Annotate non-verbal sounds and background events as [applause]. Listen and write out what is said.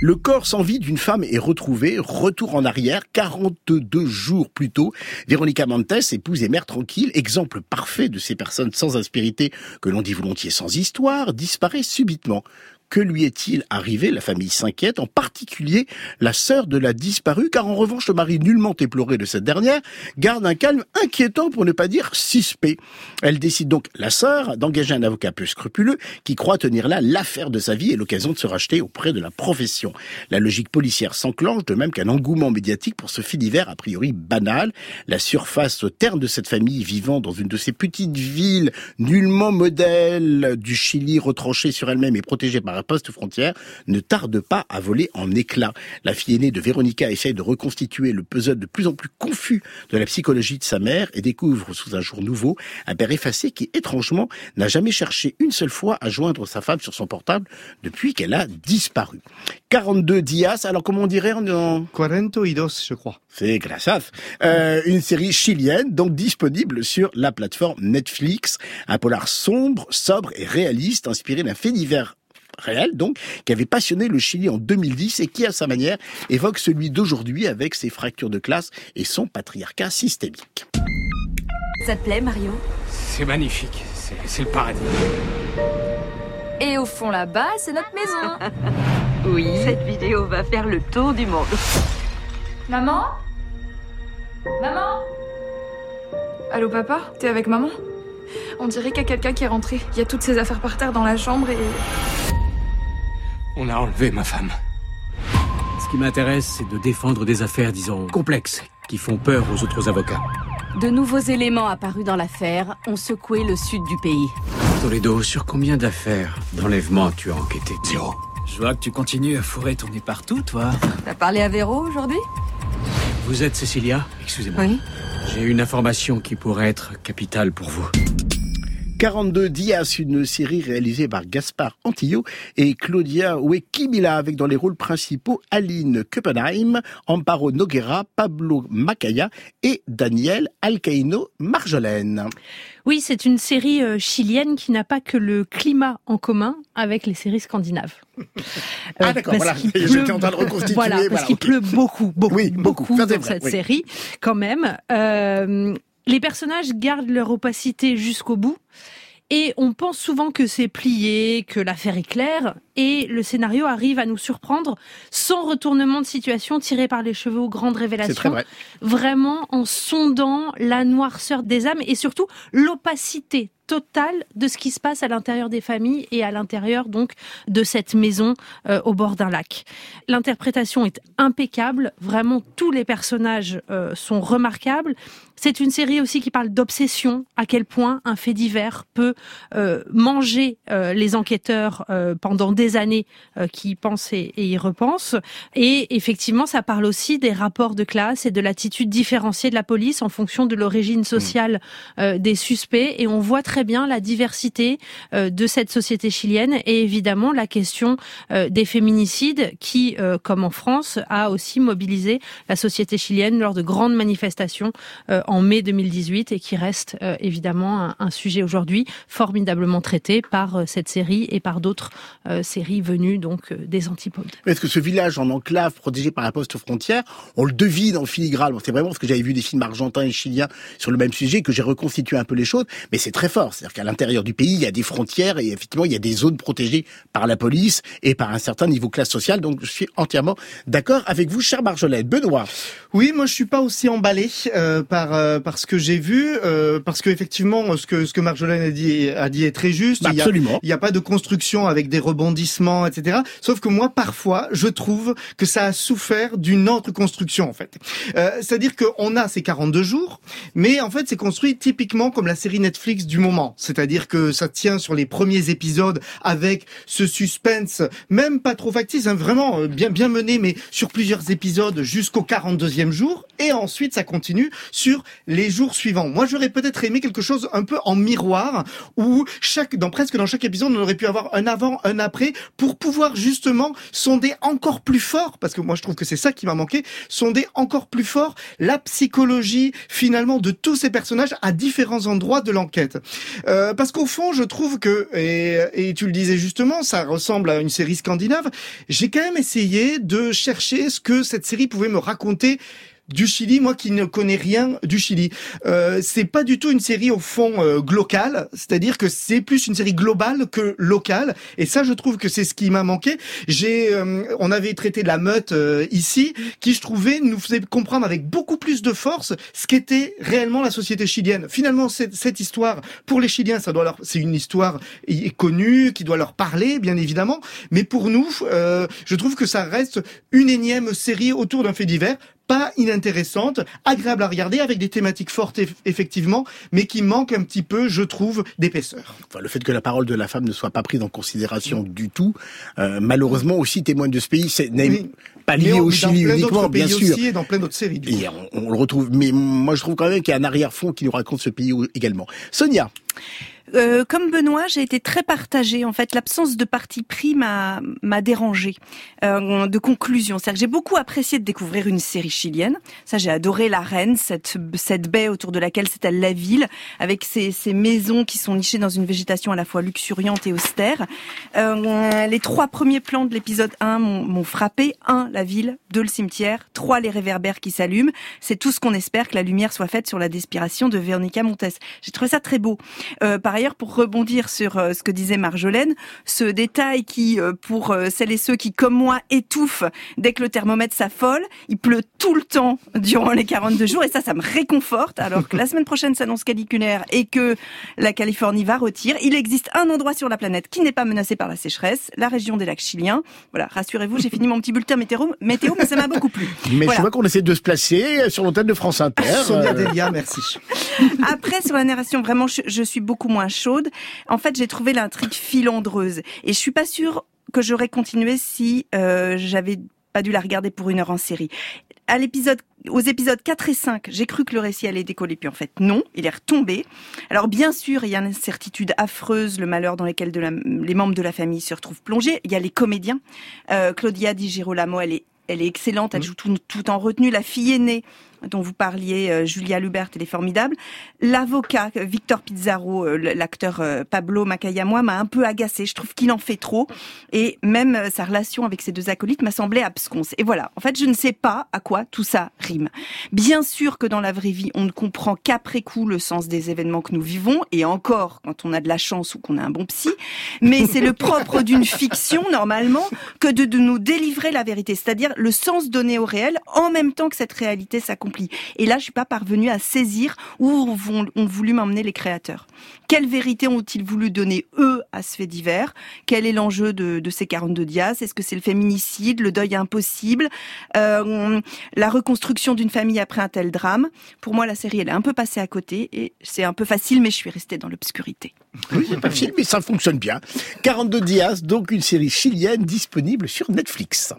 Le corps sans vie d'une femme est retrouvé, retour en arrière, 42 jours plus tôt. Véronica Montes, épouse et mère tranquille, exemple parfait de ces personnes sans aspérité que l'on dit volontiers sans histoire, disparaît subitement. Que lui est-il arrivé? La famille s'inquiète, en particulier la sœur de la disparue, car en revanche le mari nullement éploré de cette dernière garde un calme inquiétant pour ne pas dire suspect. Elle décide donc, la sœur, d'engager un avocat peu scrupuleux qui croit tenir là l'affaire de sa vie et l'occasion de se racheter auprès de la profession. La logique policière s'enclenche, de même qu'un engouement médiatique pour ce fait divers a priori banal. La surface terne de cette famille vivant dans une de ces petites villes nullement modèle du Chili retranchée sur elle-même et protégée par poste frontière ne tarde pas à voler en éclats. La fille aînée de Véronica essaye de reconstituer le puzzle de plus en plus confus de la psychologie de sa mère et découvre sous un jour nouveau un père effacé qui, étrangement, n'a jamais cherché une seule fois à joindre sa femme sur son portable depuis qu'elle a disparu. 42 dias, alors comment on dirait en... 42, je crois. C'est grassaf. Euh, une série chilienne, donc disponible sur la plateforme Netflix. Un polar sombre, sobre et réaliste, inspiré d'un fait divers réel, donc, qui avait passionné le Chili en 2010 et qui, à sa manière, évoque celui d'aujourd'hui avec ses fractures de classe et son patriarcat systémique. Ça te plaît, Mario? C'est magnifique, c'est le paradis. Et au fond là-bas, c'est notre maison. [laughs] oui. Cette vidéo va faire le tour du monde. Maman? Maman? Allô papa? T'es avec maman? On dirait qu'il y a quelqu'un qui est rentré. Il y a toutes ses affaires par terre dans la chambre et... On a enlevé ma femme. Ce qui m'intéresse, c'est de défendre des affaires, disons, complexes, qui font peur aux autres avocats. De nouveaux éléments apparus dans l'affaire ont secoué le sud du pays. Toledo, sur combien d'affaires d'enlèvement tu as enquêté Zéro. Je vois que tu continues à fourrer ton nez partout, toi. T'as parlé à Véro aujourd'hui? Vous êtes Cécilia? Excusez-moi. Oui. J'ai une information qui pourrait être capitale pour vous. 42 Dias, une série réalisée par Gaspard Antillo et Claudia Wekimila avec dans les rôles principaux Aline Kuppenheim, Amparo Noguera, Pablo Macaya et Daniel Alcaino Marjolaine. Oui, c'est une série euh, chilienne qui n'a pas que le climat en commun avec les séries scandinaves. [laughs] ah d'accord, voilà, [laughs] j'étais en train de reconstituer. Voilà, parce qu'il pleut beaucoup, beaucoup, oui, beaucoup, dans cette série quand même. Euh, les personnages gardent leur opacité jusqu'au bout. Et on pense souvent que c'est plié, que l'affaire est claire, et le scénario arrive à nous surprendre sans retournement de situation tiré par les cheveux aux grandes révélations. Vraiment en sondant la noirceur des âmes et surtout l'opacité totale de ce qui se passe à l'intérieur des familles et à l'intérieur donc de cette maison euh, au bord d'un lac. L'interprétation est impeccable, vraiment tous les personnages euh, sont remarquables. C'est une série aussi qui parle d'obsession, à quel point un fait divers peut euh, manger les enquêteurs pendant des années qui y pensent et, et, y repensent. Et effectivement, ça parle aussi des rapports de classe et de l'attitude différenciée de la police en fonction de l'origine sociale des suspects. Et on voit très bien la diversité euh, de cette société chilienne et évidemment la question euh, des féminicides qui, euh, comme en France, a aussi mobilisé la société chilienne lors de grandes manifestations en mai 2018 et qui reste évidemment un, sujet aujourd'hui formidablement traité par cette série et par d'autres séries venues donc des antipodes. Est-ce que ce village en enclave protégé par la poste frontière, on le devine en filigrane? C'est vraiment parce que j'avais vu des films argentins et chiliens sur le même sujet que j'ai reconstitué un peu les choses, mais c'est très fort. C'est-à-dire qu'à l'intérieur du pays, il y a des frontières et effectivement, il y a des zones protégées par la police et par un certain niveau classe sociale. Donc, je suis entièrement d'accord avec vous, cher Marjolaine. Benoît. Oui, moi, je suis pas aussi emballé euh, par euh, par ce que j'ai vu, euh, parce que effectivement, ce que ce que Marjolaine a dit a dit est très juste. absolument. Il n'y a, pas de construction avec des rebondissements, Sauf que moi, parfois, je trouve que ça a souffert d'une autre construction, en fait. C'est-à-dire qu'on a ces 42 jours, mais en fait, c'est construit typiquement comme la série Netflix du moment c'est-à-dire que ça tient sur les premiers épisodes avec ce suspense, même pas trop factice, hein, vraiment euh, bien bien mené, mais sur plusieurs épisodes jusqu'au 42e jour, et ensuite ça continue sur les jours suivants. Moi, j'aurais peut-être aimé quelque chose un peu en miroir, où chaque, dans presque dans chaque épisode, on aurait pu avoir un avant, un après, pour pouvoir justement sonder encore plus fort, parce que moi je trouve que c'est ça qui m'a manqué, sonder encore plus fort la psychologie finalement de tous ces personnages à différents endroits de l'enquête. Euh, parce qu'au fond, je trouve que, et, et tu le disais justement, ça ressemble à une série scandinave, j'ai quand même essayé de chercher ce que cette série pouvait me raconter du Chili, moi qui ne connais rien du Chili. Euh, c'est pas du tout une série au fond euh, c'est-à-dire que c'est plus une série globale que locale. Et ça, je trouve que c'est ce qui m'a manqué. J'ai, euh, on avait traité de la meute euh, ici, qui je trouvais nous faisait comprendre avec beaucoup plus de force ce qu'était réellement la société chilienne. Finalement, cette, cette histoire pour les Chiliens, ça doit leur, c'est une histoire connue qui doit leur parler, bien évidemment. Mais pour nous, je trouve que ça reste une énième série autour d'un fait divers pas inintéressante, agréable à regarder, avec des thématiques fortes effectivement, mais qui manque un petit peu, je trouve, d'épaisseur. Enfin, le fait que la parole de la femme ne soit pas prise en considération du tout, euh, malheureusement aussi témoigne de ce pays. C'est pas lié au Chili uniquement, bien sûr. Aussi et dans plein d'autres séries. Et on, on, le retrouve. Mais moi, je trouve quand même qu'il y a un arrière-fond qui nous raconte ce pays également. Sonia. Euh, comme Benoît, j'ai été très partagée. En fait, l'absence de parti pris m'a m'a dérangée. Euh, de conclusion, c'est-à-dire que j'ai beaucoup apprécié de découvrir une série chilienne. Ça, j'ai adoré la Reine, cette cette baie autour de laquelle s'étale la ville, avec ces, ces maisons qui sont nichées dans une végétation à la fois luxuriante et austère. Euh, les trois premiers plans de l'épisode 1 m'ont frappé. Un, la ville. Deux, le cimetière. Trois, les réverbères qui s'allument. C'est tout ce qu'on espère que la lumière soit faite sur la despiration de Véronica Montes. J'ai trouvé ça très beau. Euh, par ailleurs, pour rebondir sur euh, ce que disait Marjolaine, ce détail qui, euh, pour euh, celles et ceux qui, comme moi, étouffent dès que le thermomètre s'affole, il pleut tout le temps durant les 42 jours et ça, ça me réconforte. Alors que la semaine prochaine s'annonce caliculaire et que la Californie va retirer, il existe un endroit sur la planète qui n'est pas menacé par la sécheresse, la région des lacs chiliens. Voilà, rassurez-vous, j'ai fini mon petit bulletin météo, météo mais ça m'a beaucoup plu. [laughs] Mais je vois qu'on essaie de se placer sur l'antenne de France Inter. Sonia Delia, merci. Après, sur la narration, vraiment, je, je suis beaucoup moins chaude. En fait, j'ai trouvé l'intrigue filandreuse. Et je suis pas sûre que j'aurais continué si euh, j'avais pas dû la regarder pour une heure en série. À l'épisode, aux épisodes 4 et 5, j'ai cru que le récit allait décoller, puis en fait non, il est retombé. Alors bien sûr, il y a une incertitude affreuse, le malheur dans lequel de la, les membres de la famille se retrouvent plongés. Il y a les comédiens. Euh, Claudia Di Girolamo, elle est elle est excellente, elle mmh. joue tout, tout en retenue. La fille aînée, dont vous parliez, euh, Julia Lubert, elle est formidable. L'avocat, Victor Pizarro, euh, l'acteur euh, Pablo Macayamoa, m'a un peu agacé. Je trouve qu'il en fait trop. Et même sa relation avec ses deux acolytes m'a semblé absconce. Et voilà. En fait, je ne sais pas à quoi tout ça rime. Bien sûr que dans la vraie vie, on ne comprend qu'après coup le sens des événements que nous vivons. Et encore, quand on a de la chance ou qu'on a un bon psy. Mais c'est le propre d'une fiction, normalement, que de, de nous délivrer la vérité. C'est-à-dire le sens donné au réel en même temps que cette réalité s'accomplit et là, je suis pas parvenue à saisir où ont voulu m'emmener les créateurs. Quelle vérité ont-ils voulu donner eux à ce fait divers? Quel est l'enjeu de, ces 42 dias Est-ce que c'est le féminicide, le deuil impossible, euh, la reconstruction d'une famille après un tel drame? Pour moi, la série, elle est un peu passée à côté et c'est un peu facile, mais je suis restée dans l'obscurité. Oui, c'est pas facile, mais ça fonctionne bien. 42 dias, donc une série chilienne disponible sur Netflix.